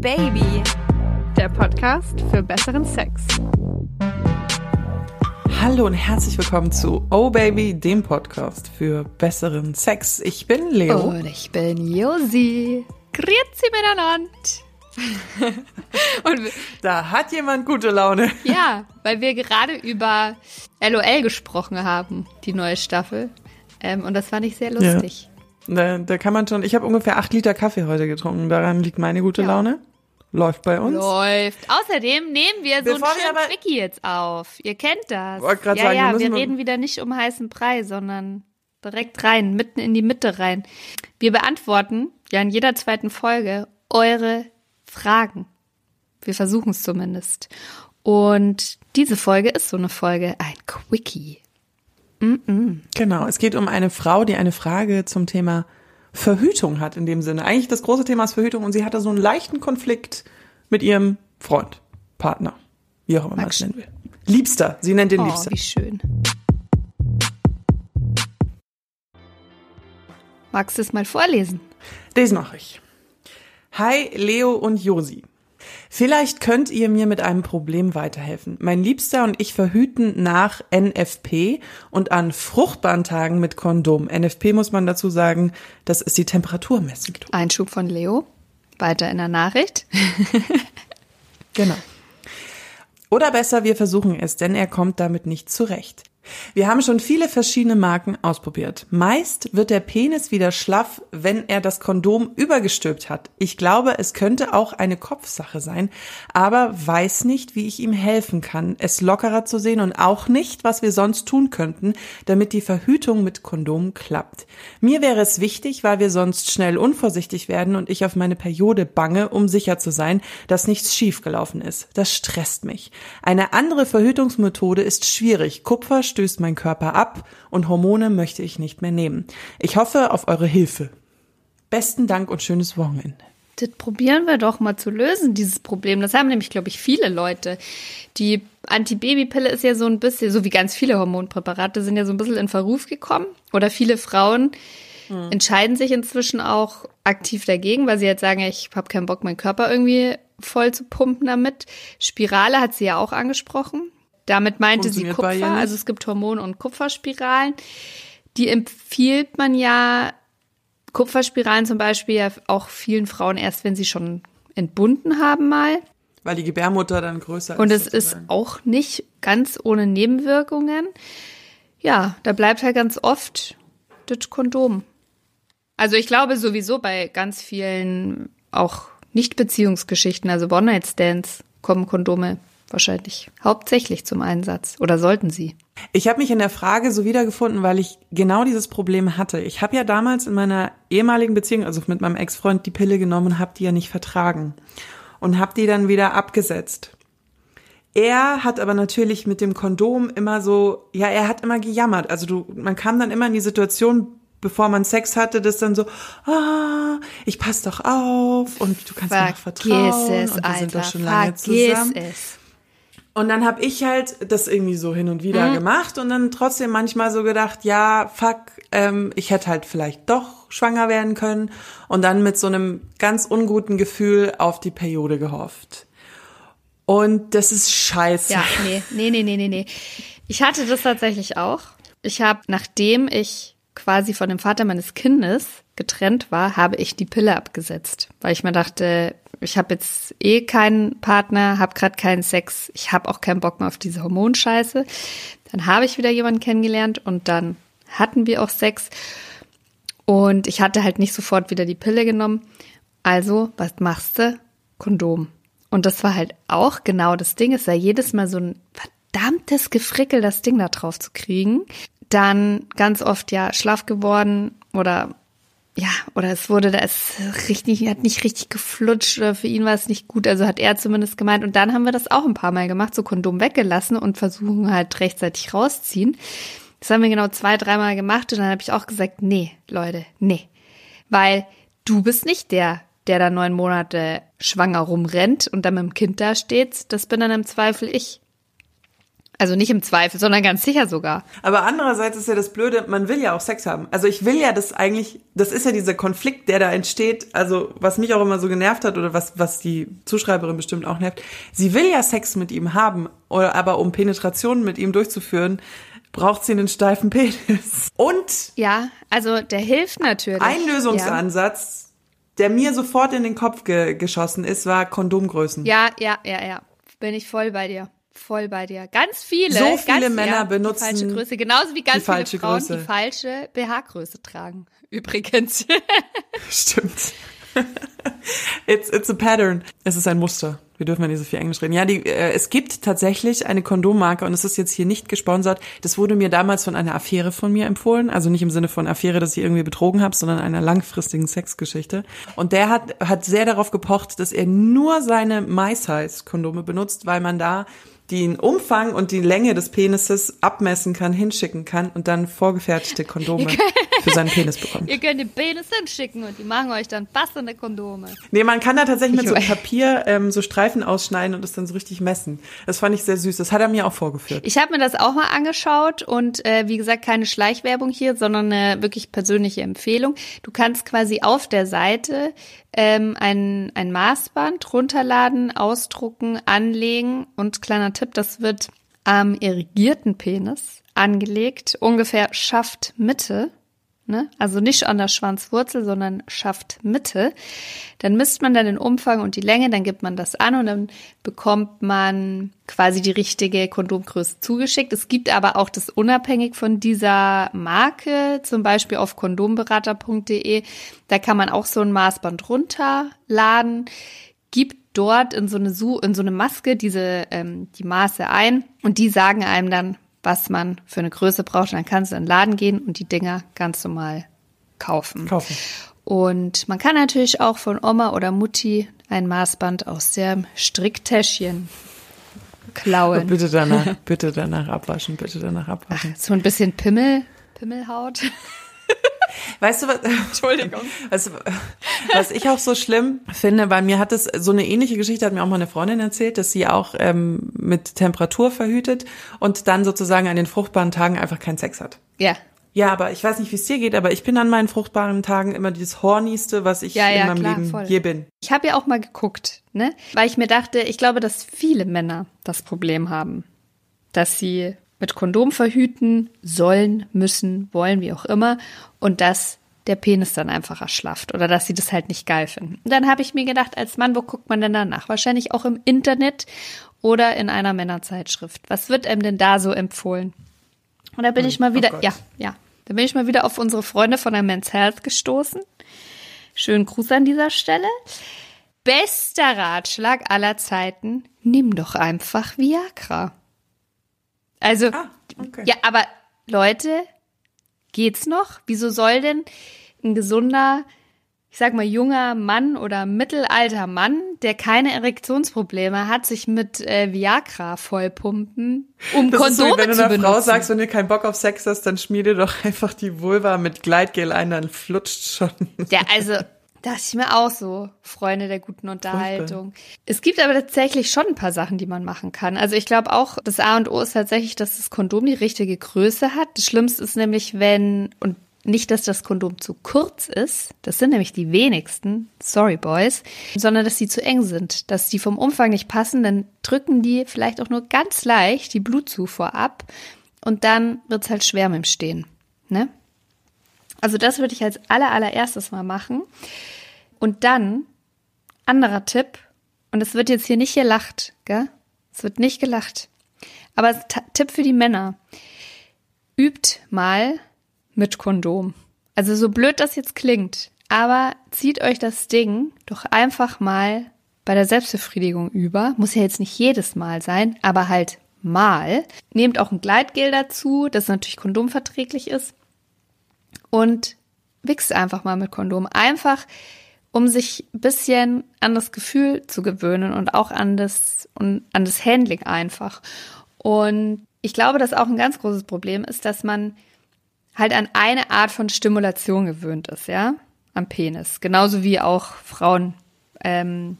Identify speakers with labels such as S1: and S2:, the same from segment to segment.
S1: Baby, der Podcast für besseren Sex.
S2: Hallo und herzlich willkommen zu Oh Baby, dem Podcast für besseren Sex. Ich bin Leo.
S1: Und ich bin Josi. Grüezi miteinander.
S2: und da hat jemand gute Laune.
S1: Ja, weil wir gerade über LOL gesprochen haben, die neue Staffel. Ähm, und das fand ich sehr lustig.
S2: Ja. Da, da kann man schon, ich habe ungefähr acht Liter Kaffee heute getrunken. Daran liegt meine gute ja. Laune. Läuft bei uns.
S1: Läuft. Außerdem nehmen wir so Bevor ein schönen Quickie jetzt auf. Ihr kennt das.
S2: Wollte
S1: ja,
S2: sagen,
S1: ja,
S2: wir,
S1: wir reden wieder nicht um heißen Brei, sondern direkt rein, mitten in die Mitte rein. Wir beantworten ja in jeder zweiten Folge eure Fragen. Wir versuchen es zumindest. Und diese Folge ist so eine Folge, ein Quickie.
S2: Mm -mm. Genau, es geht um eine Frau, die eine Frage zum Thema Verhütung hat in dem Sinne. Eigentlich das große Thema ist Verhütung und sie hatte so einen leichten Konflikt mit ihrem Freund, Partner, wie auch immer man es nennen will. Liebster, sie nennt ihn
S1: oh,
S2: Liebster.
S1: Wie schön. Magst du es mal vorlesen?
S2: Das mache ich. Hi, Leo und Josi. Vielleicht könnt ihr mir mit einem Problem weiterhelfen. Mein Liebster und ich verhüten nach NFP und an fruchtbaren Tagen mit Kondom. NFP muss man dazu sagen, das ist die Temperaturmessung.
S1: Einschub von Leo. Weiter in der Nachricht.
S2: genau. Oder besser, wir versuchen es, denn er kommt damit nicht zurecht. Wir haben schon viele verschiedene Marken ausprobiert. Meist wird der Penis wieder schlaff, wenn er das Kondom übergestülpt hat. Ich glaube, es könnte auch eine Kopfsache sein, aber weiß nicht, wie ich ihm helfen kann, es lockerer zu sehen und auch nicht, was wir sonst tun könnten, damit die Verhütung mit Kondom klappt. Mir wäre es wichtig, weil wir sonst schnell unvorsichtig werden und ich auf meine Periode bange, um sicher zu sein, dass nichts schiefgelaufen ist. Das stresst mich. Eine andere Verhütungsmethode ist schwierig. Kupfer stößt mein Körper ab und Hormone möchte ich nicht mehr nehmen. Ich hoffe auf eure Hilfe. Besten Dank und schönes Wochenende.
S1: Das probieren wir doch mal zu lösen, dieses Problem. Das haben nämlich, glaube ich, viele Leute. Die Antibabypille ist ja so ein bisschen, so wie ganz viele Hormonpräparate, sind ja so ein bisschen in Verruf gekommen. Oder viele Frauen hm. entscheiden sich inzwischen auch aktiv dagegen, weil sie jetzt sagen, ich habe keinen Bock, meinen Körper irgendwie voll zu pumpen damit. Spirale hat sie ja auch angesprochen. Damit meinte sie Kupfer, also es gibt Hormon- und Kupferspiralen. Die empfiehlt man ja, Kupferspiralen zum Beispiel ja auch vielen Frauen erst, wenn sie schon entbunden haben mal.
S2: Weil die Gebärmutter dann größer ist.
S1: Und es ist auch nicht ganz ohne Nebenwirkungen. Ja, da bleibt halt ganz oft das Kondom. Also ich glaube sowieso bei ganz vielen auch Nicht-Beziehungsgeschichten, also One-Night-Stands, kommen Kondome wahrscheinlich hauptsächlich zum Einsatz oder sollten sie?
S2: Ich habe mich in der Frage so wiedergefunden, weil ich genau dieses Problem hatte. Ich habe ja damals in meiner ehemaligen Beziehung, also mit meinem Ex-Freund, die Pille genommen und habe die ja nicht vertragen und habe die dann wieder abgesetzt. Er hat aber natürlich mit dem Kondom immer so, ja, er hat immer gejammert. Also du, man kam dann immer in die Situation, bevor man Sex hatte, das dann so, ah, ich pass doch auf und du kannst
S1: Vergiss
S2: mir noch vertrauen
S1: es,
S2: und wir
S1: Alter,
S2: sind doch schon lange
S1: vergiss
S2: zusammen.
S1: Es.
S2: Und dann habe ich halt das irgendwie so hin und wieder
S1: Mhm.
S2: gemacht und dann trotzdem manchmal so gedacht, ja, fuck, ähm, ich hätte halt vielleicht doch schwanger werden können und dann mit so einem ganz unguten Gefühl auf die Periode gehofft. Und das ist scheiße.
S1: Ja, nee, nee, nee, nee, nee, nee. Ich hatte das tatsächlich auch. Ich habe, nachdem ich quasi von dem Vater meines Kindes getrennt war, habe ich die Pille abgesetzt, weil ich mir dachte, ich habe jetzt eh keinen Partner, habe gerade keinen Sex, ich habe auch keinen Bock mehr auf diese Hormonscheiße. Dann habe ich wieder jemanden kennengelernt und dann hatten wir auch Sex und ich hatte halt nicht sofort wieder die Pille genommen. Also, was machst du? Kondom. Und das war halt auch genau das Ding. Es war jedes Mal so ein verdammtes Gefrickel, das Ding da drauf zu kriegen. Dann ganz oft ja schlaff geworden oder ja, oder es wurde da es richtig, hat nicht richtig geflutscht oder für ihn war es nicht gut, also hat er zumindest gemeint. Und dann haben wir das auch ein paar Mal gemacht, so Kondom weggelassen und versuchen halt rechtzeitig rausziehen. Das haben wir genau zwei, dreimal gemacht und dann habe ich auch gesagt, nee, Leute, nee. Weil du bist nicht der, der da neun Monate schwanger rumrennt und dann mit dem Kind da steht. Das bin dann im Zweifel ich. Also nicht im Zweifel, sondern ganz sicher sogar.
S2: Aber andererseits ist ja das Blöde, man will ja auch Sex haben. Also ich will ja das eigentlich, das ist ja dieser Konflikt, der da entsteht. Also was mich auch immer so genervt hat oder was, was die Zuschreiberin bestimmt auch nervt. Sie will ja Sex mit ihm haben, oder aber um Penetrationen mit ihm durchzuführen, braucht sie einen steifen Penis. Und
S1: Ja, also der hilft natürlich.
S2: ein Lösungsansatz, der mir sofort in den Kopf ge geschossen ist, war Kondomgrößen.
S1: Ja, ja, ja, ja. Bin ich voll bei dir. Voll bei dir. Ganz viele.
S2: So viele
S1: ganz,
S2: Männer
S1: ja,
S2: benutzen
S1: die falsche Größe. Genauso wie ganz viele Frauen
S2: Größe.
S1: die falsche BH-Größe tragen. Übrigens.
S2: Stimmt. It's, it's a pattern. Es ist ein Muster. Wir dürfen ja nicht so viel Englisch reden. Ja, die, äh, es gibt tatsächlich eine Kondommarke und es ist jetzt hier nicht gesponsert. Das wurde mir damals von einer Affäre von mir empfohlen. Also nicht im Sinne von Affäre, dass ich irgendwie betrogen habe, sondern einer langfristigen Sexgeschichte. Und der hat, hat sehr darauf gepocht, dass er nur seine My-Size-Kondome benutzt, weil man da den Umfang und die Länge des Penises abmessen kann, hinschicken kann und dann vorgefertigte Kondome für seinen Penis bekommt.
S1: Ihr könnt den Penis hinschicken und die machen euch dann passende Kondome.
S2: Nee, man kann da tatsächlich mit so
S1: Ich weiß.
S2: Papier ähm, so Streifen ausschneiden und das dann so richtig messen. Das fand ich sehr süß. Das hat er mir auch vorgeführt.
S1: Ich habe mir das auch mal angeschaut und äh, wie gesagt, keine Schleichwerbung hier, sondern eine wirklich persönliche Empfehlung. Du kannst quasi auf der Seite ähm, ein, ein Maßband runterladen, ausdrucken, anlegen und kleiner Tipp, das wird am irrigierten Penis angelegt, ungefähr Schaftmitte. Ne? Also nicht an der Schwanzwurzel, sondern Schaftmitte. Dann misst man dann den Umfang und die Länge, dann gibt man das an und dann bekommt man quasi die richtige Kondomgröße zugeschickt. Es gibt aber auch das unabhängig von dieser Marke, zum Beispiel auf kondomberater.de. Da kann man auch so ein Maßband runterladen, gibt dort in so eine Su in so eine Maske diese ähm, die Maße ein und die sagen einem dann, was man für eine Größe braucht. Und dann kannst du in den Laden gehen und die Dinger ganz normal kaufen.
S2: Kaufen.
S1: Und man kann natürlich auch von Oma oder Mutti ein Maßband aus dem Stricktäschchen klauen.
S2: Bitte danach, bitte danach abwaschen, bitte danach abwaschen.
S1: So ein bisschen Pimmel, Pimmelhaut.
S2: Weißt du was? Entschuldigung. Weißt du, was ich auch so schlimm finde, weil mir hat es so eine ähnliche Geschichte hat mir auch mal eine Freundin erzählt, dass sie auch ähm, mit Temperatur verhütet und dann sozusagen an den fruchtbaren Tagen einfach keinen Sex hat.
S1: Ja.
S2: Ja, aber ich weiß nicht, wie es dir geht, aber ich bin an meinen fruchtbaren Tagen immer dieses hornigste, was ich
S1: Ja, ja,
S2: in meinem
S1: klar,
S2: Leben
S1: voll.
S2: je bin.
S1: Ich habe ja auch mal geguckt, ne? Weil ich mir dachte, ich glaube, dass viele Männer das Problem haben, dass sie mit Kondom verhüten sollen, müssen, wollen, wie auch immer, und dass der Penis dann einfach erschlafft oder dass sie das halt nicht geil finden. Und dann habe ich mir gedacht, als Mann, wo guckt man denn danach? Wahrscheinlich auch im Internet oder in einer Männerzeitschrift. Was wird einem denn da so empfohlen? Und da bin ich mal wieder,
S2: Gott.
S1: ja, ja, da bin ich mal wieder auf unsere Freunde von der Men's Health gestoßen. Schönen Gruß an dieser Stelle. Bester Ratschlag aller Zeiten, nimm doch einfach Viagra. Also,
S2: Ah, okay.
S1: ja, aber Leute, geht's noch? Wieso soll denn ein gesunder, ich sag mal, junger Mann oder mittelalter Mann, der keine Erektionsprobleme hat, sich mit äh, Viagra vollpumpen, um
S2: Das so,
S1: Kondome
S2: wie wenn du
S1: zu
S2: einer
S1: benutzen?
S2: Frau sagst, wenn du keinen Bock auf Sex hast, dann schmier dir doch einfach die Vulva mit Gleitgel ein, dann flutscht schon.
S1: Ja, also dachte ich mir auch so, Freunde der guten Unterhaltung. Es gibt aber tatsächlich schon ein paar Sachen, die man machen kann. Also ich glaube auch, das A und O ist tatsächlich, dass das Kondom die richtige Größe hat. Das Schlimmste ist nämlich, wenn, und nicht, dass das Kondom zu kurz ist, das sind nämlich die wenigsten, sorry boys, sondern dass die zu eng sind, dass die vom Umfang nicht passen, dann drücken die vielleicht auch nur ganz leicht die Blutzufuhr ab und dann wird's halt schwer mit dem Stehen. Ne? Also das würde ich als aller, allererstes mal machen. Und dann, anderer Tipp, und es wird jetzt hier nicht gelacht, gell? Es wird nicht gelacht. Aber Tipp für die Männer. Übt mal mit Kondom. Also so blöd das jetzt klingt, aber zieht euch das Ding doch einfach mal bei der Selbstbefriedigung über. Muss ja jetzt nicht jedes Mal sein, aber halt mal. Nehmt auch ein Gleitgel dazu, das natürlich kondomverträglich ist und wichst einfach mal mit Kondom. Einfach, um sich ein bisschen an das Gefühl zu gewöhnen und auch an das, und an das Handling einfach. Und ich glaube, dass auch ein ganz großes Problem ist, dass man halt an eine Art von Stimulation gewöhnt ist, ja, am Penis. Genauso wie auch Frauen, ähm,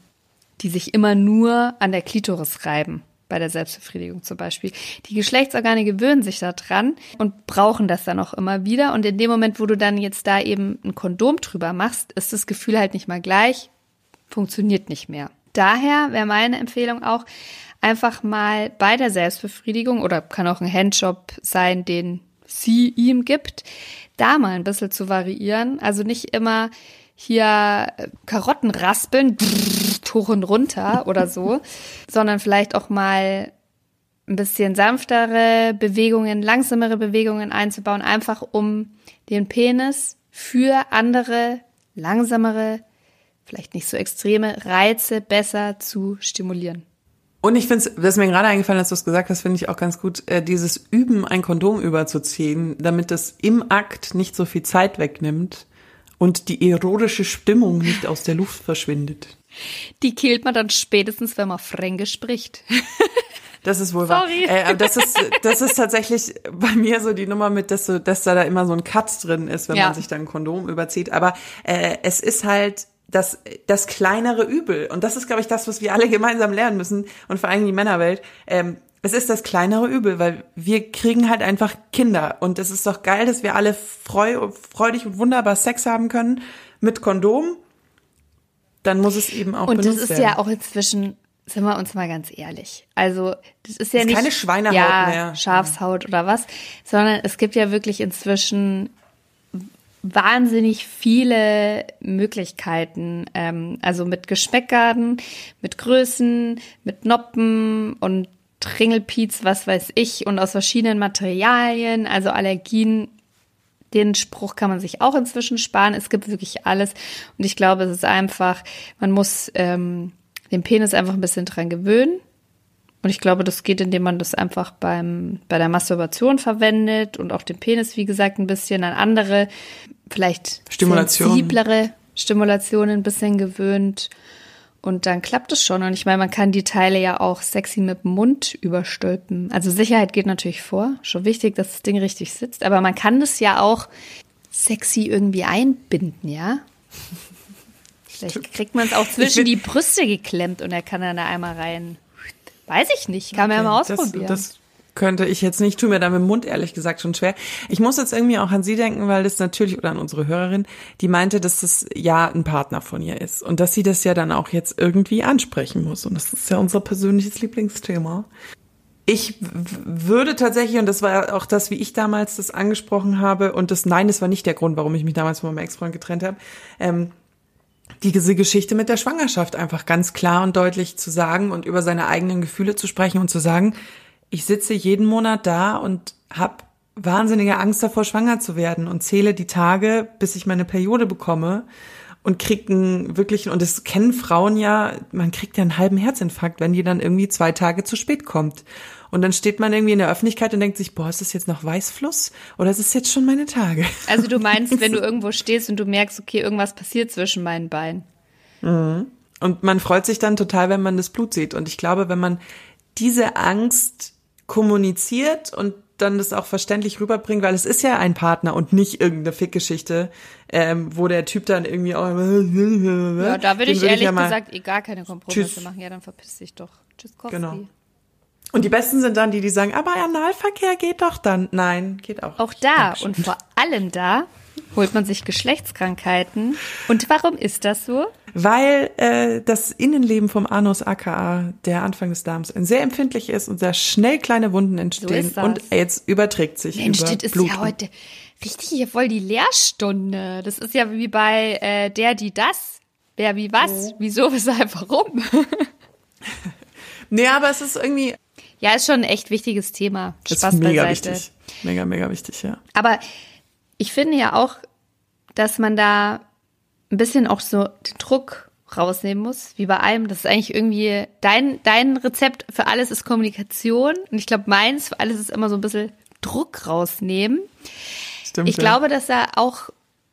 S1: die sich immer nur an der Klitoris reiben. Bei der Selbstbefriedigung zum Beispiel. Die Geschlechtsorgane gewöhnen sich daran und brauchen das dann auch immer wieder. Und in dem Moment, wo du dann jetzt da eben ein Kondom drüber machst, ist das Gefühl halt nicht mal gleich, funktioniert nicht mehr. Daher wäre meine Empfehlung auch, einfach mal bei der Selbstbefriedigung oder kann auch ein Handjob sein, den sie ihm gibt, da mal ein bisschen zu variieren. Also nicht immer hier Karotten raspeln, hoch und runter oder so, sondern vielleicht auch mal ein bisschen sanftere Bewegungen, langsamere Bewegungen einzubauen, einfach um den Penis für andere, langsamere, vielleicht nicht so extreme Reize besser zu stimulieren.
S2: Und ich finde, das ist mir gerade eingefallen, als du es gesagt hast, finde ich auch ganz gut, äh, dieses Üben, ein Kondom überzuziehen, damit das im Akt nicht so viel Zeit wegnimmt und die erotische Stimmung nicht aus der Luft verschwindet.
S1: Die killt man dann spätestens, wenn man Fränkisch spricht.
S2: Das ist wohl Sorry. wahr. Äh, das ist das ist tatsächlich bei mir so die Nummer mit, dass, so, dass da, da immer so ein Cut drin ist, wenn ja. man sich dann ein Kondom überzieht. Aber äh, es ist halt das, das kleinere Übel. Und das ist, glaube ich, das, was wir alle gemeinsam lernen müssen und vor allem die Männerwelt. Ähm, es ist das kleinere Übel, weil wir kriegen halt einfach Kinder. Und es ist doch geil, dass wir alle freu, freudig und wunderbar Sex haben können mit Kondom. Dann muss es eben auch
S1: Und
S2: das
S1: ist
S2: werden.
S1: ja auch inzwischen, sind wir uns mal ganz ehrlich. Also, das ist ja
S2: das ist
S1: nicht.
S2: keine Schweinehaut
S1: ja,
S2: mehr.
S1: Schafshaut oder was, sondern es gibt ja wirklich inzwischen wahnsinnig viele Möglichkeiten. Ähm, also mit Geschmäckgarten, mit Größen, mit Noppen und Tringelpiez, was weiß ich, und aus verschiedenen Materialien, also Allergien. Den Spruch kann man sich auch inzwischen sparen. Es gibt wirklich alles. Und ich glaube, es ist einfach, man muss ähm, den Penis einfach ein bisschen dran gewöhnen. Und ich glaube, das geht, indem man das einfach beim, bei der Masturbation verwendet und auch den Penis, wie gesagt, ein bisschen an andere, vielleicht
S2: Stimulation.
S1: sensiblere Stimulationen ein bisschen gewöhnt. Und dann klappt es schon. Und ich meine, man kann die Teile ja auch sexy mit dem Mund überstülpen. Also Sicherheit geht natürlich vor. Schon wichtig, dass das Ding richtig sitzt. Aber man kann das ja auch sexy irgendwie einbinden, ja? Vielleicht kriegt man es auch zwischen die Brüste geklemmt und er kann dann da einmal rein. Weiß ich nicht. Kann man ja mal ausprobieren.
S2: Das, das könnte ich jetzt nicht, tue mir da mit dem Mund ehrlich gesagt schon schwer. Ich muss jetzt irgendwie auch an Sie denken, weil das natürlich, oder an unsere Hörerin, die meinte, dass das ja ein Partner von ihr ist und dass sie das ja dann auch jetzt irgendwie ansprechen muss. Und das ist ja unser persönliches Lieblingsthema. Ich würde tatsächlich, und das war auch das, wie ich damals das angesprochen habe, und das, nein, das war nicht der Grund, warum ich mich damals von meinem Ex-Freund getrennt habe, ähm, diese Geschichte mit der Schwangerschaft einfach ganz klar und deutlich zu sagen und über seine eigenen Gefühle zu sprechen und zu sagen, ich sitze jeden Monat da und habe wahnsinnige Angst davor, schwanger zu werden und zähle die Tage, bis ich meine Periode bekomme und kriegt einen wirklichen, und das kennen Frauen ja, man kriegt ja einen halben Herzinfarkt, wenn die dann irgendwie zwei Tage zu spät kommt. Und dann steht man irgendwie in der Öffentlichkeit und denkt sich, boah, ist das jetzt noch Weißfluss oder ist es jetzt schon meine Tage?
S1: Also du meinst, wenn du irgendwo stehst und du merkst, okay, irgendwas passiert zwischen meinen Beinen.
S2: Mhm. Und man freut sich dann total, wenn man das Blut sieht. Und ich glaube, wenn man diese Angst kommuniziert und dann das auch verständlich rüberbringt, weil es ist ja ein Partner und nicht irgendeine Fickgeschichte, ähm, wo der Typ dann irgendwie auch
S1: Ja, da würde ich ehrlich ja gesagt eh gar keine Kompromisse Tschüss. machen. Ja, dann verpiss dich doch. Tschüss, Kowski.
S2: Genau. Und die Besten sind dann die, die sagen, aber Analverkehr geht doch dann. Nein, geht auch.
S1: Auch da und vor allem da holt man sich Geschlechtskrankheiten. Und warum ist das so?
S2: Weil äh, das Innenleben vom Anus aka der Anfang des Darms sehr empfindlich ist und sehr schnell kleine Wunden entstehen so und jetzt überträgt sich
S1: Mensch,
S2: über
S1: das
S2: Blut.
S1: ist ja heute richtig hier voll die Lehrstunde. Das ist ja wie bei äh, der, die das. Wer wie was, oh. wieso, weshalb, warum.
S2: nee, aber es ist irgendwie.
S1: Ja, ist schon ein echt wichtiges Thema.
S2: Spaß ist mega beiseite. wichtig. Mega, mega wichtig, ja.
S1: Aber ich finde ja auch, dass man da ein bisschen auch so den Druck rausnehmen muss, wie bei allem. Das ist eigentlich irgendwie dein, dein Rezept für alles ist Kommunikation. Und ich glaube, meins für alles ist immer so ein bisschen Druck rausnehmen. Stimmt, ich ja. glaube, dass er auch,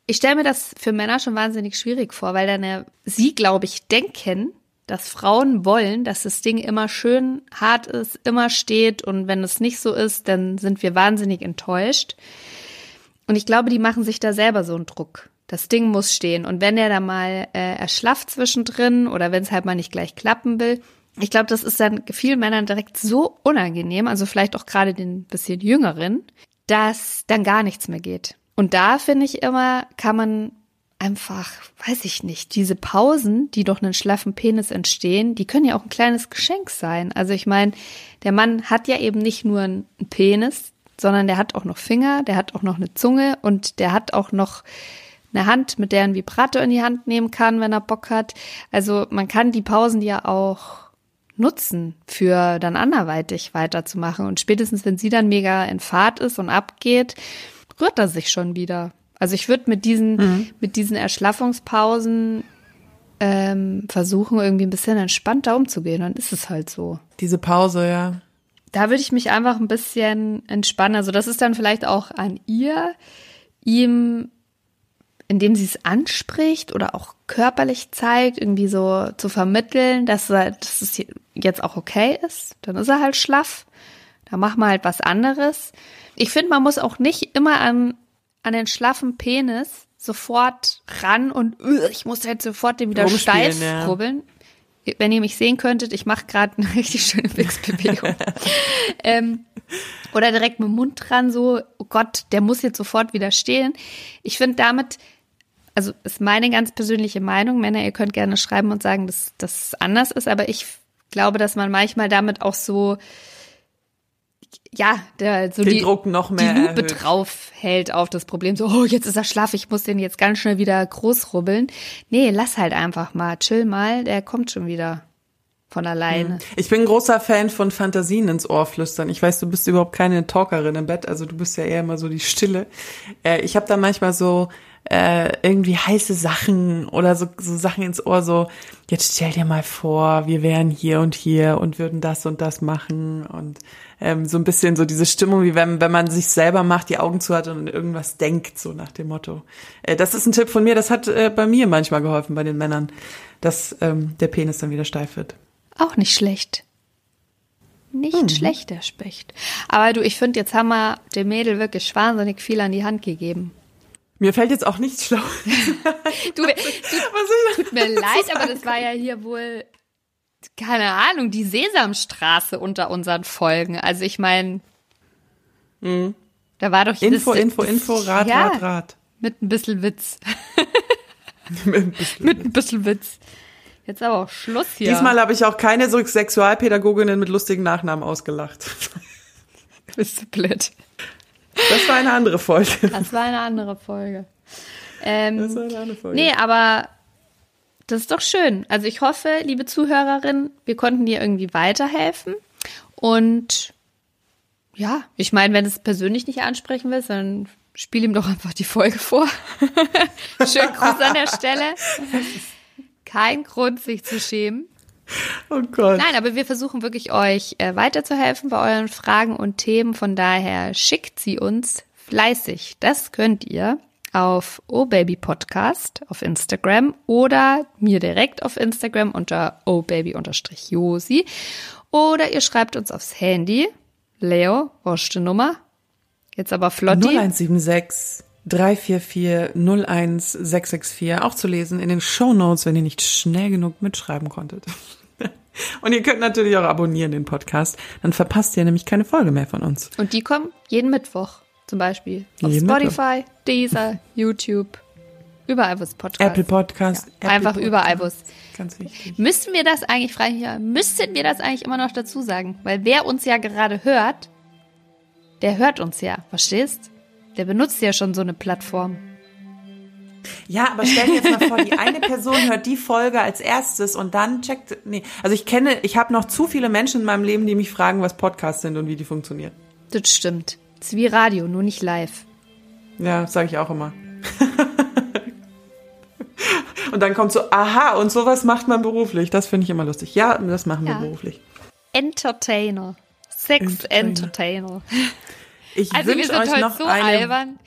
S1: ich stelle mir das für Männer schon wahnsinnig schwierig vor, weil dann sie, glaube ich, denken, dass Frauen wollen, dass das Ding immer schön hart ist, immer steht und wenn es nicht so ist, dann sind wir wahnsinnig enttäuscht. Und ich glaube, die machen sich da selber so einen Druck. Das Ding muss stehen. Und wenn er da mal äh, erschlafft zwischendrin oder wenn es halt mal nicht gleich klappen will, ich glaube, das ist dann vielen Männern direkt so unangenehm, also vielleicht auch gerade den bisschen jüngeren, dass dann gar nichts mehr geht. Und da finde ich immer, kann man einfach, weiß ich nicht, diese Pausen, die durch einen schlaffen Penis entstehen, die können ja auch ein kleines Geschenk sein. Also ich meine, der Mann hat ja eben nicht nur einen Penis, sondern der hat auch noch Finger, der hat auch noch eine Zunge und der hat auch noch eine Hand, mit der er einen Vibrator in die Hand nehmen kann, wenn er Bock hat. Also man kann die Pausen ja auch nutzen, für dann anderweitig weiterzumachen. Und spätestens, wenn sie dann mega in Fahrt ist und abgeht, rührt er sich schon wieder. Also ich würde mit diesen, mhm. mit diesen Erschlaffungspausen ähm, versuchen, irgendwie ein bisschen entspannter umzugehen. Dann ist es halt so.
S2: Diese Pause, ja.
S1: Da würde ich mich einfach ein bisschen entspannen. Also das ist dann vielleicht auch an ihr, ihm, indem sie es anspricht oder auch körperlich zeigt, irgendwie so zu vermitteln, dass, er, dass es jetzt auch okay ist. Dann ist er halt schlaff. Da machen wir halt was anderes. Ich finde, man muss auch nicht immer an an den schlaffen Penis sofort ran und ich muss jetzt sofort den wieder steif ja. Wenn ihr mich sehen könntet, ich mache gerade eine richtig schöne Wichsbewegung. ähm, oder direkt mit dem Mund dran, so, oh Gott, der muss jetzt sofort wieder stehen. Ich finde damit, also ist meine ganz persönliche Meinung, Männer, ihr könnt gerne schreiben und sagen, dass das anders ist, aber ich glaube, dass man manchmal damit auch so ja, der so
S2: den
S1: die,
S2: Druck noch mehr
S1: die Lupe erhöht. drauf hält auf das Problem. So, oh, jetzt ist er schlaff, ich muss den jetzt ganz schnell wieder groß rubbeln. Nee, lass halt einfach mal, chill mal, der kommt schon wieder von alleine. Hm.
S2: Ich bin großer Fan von Fantasien ins Ohr flüstern. Ich weiß, du bist überhaupt keine Talkerin im Bett, also du bist ja eher immer so die Stille. Äh, ich habe da manchmal so äh, irgendwie heiße Sachen oder so, so Sachen ins Ohr, so, jetzt stell dir mal vor, wir wären hier und hier und würden das und das machen und ähm, so ein bisschen so diese Stimmung, wie wenn, wenn man sich selber macht, die Augen zu hat und irgendwas denkt, so nach dem Motto. Äh, das ist ein Tipp von mir, das hat äh, bei mir manchmal geholfen, bei den Männern, dass ähm, der Penis dann wieder steif wird.
S1: Auch nicht schlecht. Nicht mhm. schlecht, der Specht. Aber du, ich finde, jetzt haben wir dem Mädel wirklich wahnsinnig viel an die Hand gegeben.
S2: Mir fällt jetzt auch nichts schlau.
S1: du, du, tut mir leid, aber das war ja hier wohl keine Ahnung, die Sesamstraße unter unseren Folgen. Also ich meine, mhm. da war doch
S2: Info, das, Info, das, Info, Rat, ja, Rat, Rat.
S1: Mit ein bisschen Witz. mit, ein bisschen mit ein bisschen Witz. Jetzt aber auch Schluss hier.
S2: Diesmal habe ich auch keine so Sexualpädagoginnen mit lustigen Nachnamen ausgelacht.
S1: Bist du blöd.
S2: Das war eine andere Folge.
S1: Das war eine andere Folge. Ähm, das war eine andere Folge. Nee, aber das ist doch schön. Also ich hoffe, liebe Zuhörerin, wir konnten dir irgendwie weiterhelfen. Und ja, ich meine, wenn du es persönlich nicht ansprechen willst, dann spiel ihm doch einfach die Folge vor. Schönen Gruß an der Stelle. Kein Grund, sich zu schämen.
S2: Oh Gott.
S1: Nein, aber wir versuchen wirklich euch äh, weiterzuhelfen bei euren Fragen und Themen. Von daher schickt sie uns fleißig. Das könnt ihr auf obabypodcast auf Instagram oder mir direkt auf Instagram unter obaby-josi oder ihr schreibt uns aufs Handy. Leo, die Nummer. Jetzt aber flotti.
S2: 0176 344 01664 auch zu lesen in den Show Notes, wenn ihr nicht schnell genug mitschreiben konntet. Und ihr könnt natürlich auch abonnieren den Podcast, dann verpasst ihr nämlich keine Folge mehr von uns.
S1: Und die kommen jeden Mittwoch zum Beispiel. Auf Jeden Spotify. Deezer, YouTube, überall, wo es Podcast
S2: Apple Podcast.
S1: Ja,
S2: Apple
S1: einfach Podcast. überall, wo es.
S2: Ganz wichtig.
S1: Müssten wir das eigentlich frei hier, müssten wir das eigentlich immer noch dazu sagen? Weil wer uns ja gerade hört, der hört uns ja, verstehst? Der benutzt ja schon so eine Plattform.
S2: Ja, aber stell dir jetzt mal vor, die eine Person hört die Folge als erstes und dann checkt. Nee, also ich kenne, ich habe noch zu viele Menschen in meinem Leben, die mich fragen, was Podcasts sind und wie die funktionieren.
S1: Das stimmt. Das ist wie Radio, nur nicht live.
S2: Ja, sage ich auch immer. und dann kommt so, aha, und sowas macht man beruflich. Das finde ich immer lustig. Ja, das machen wir beruflich.
S1: Entertainer. Sex Entertainer.
S2: Ich also wünsche euch noch so eine, albern.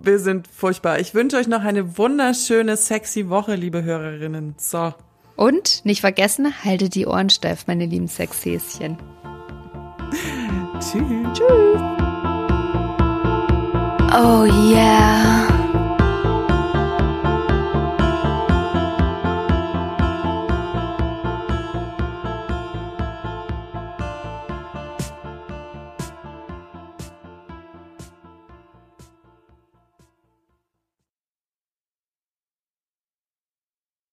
S2: Wir sind furchtbar. Ich wünsche euch noch eine wunderschöne, sexy Woche, liebe Hörerinnen. So.
S1: Und nicht vergessen, haltet die Ohren steif, meine lieben Sexhäschen.
S2: Tschüss. Tschüss.
S1: Oh yeah.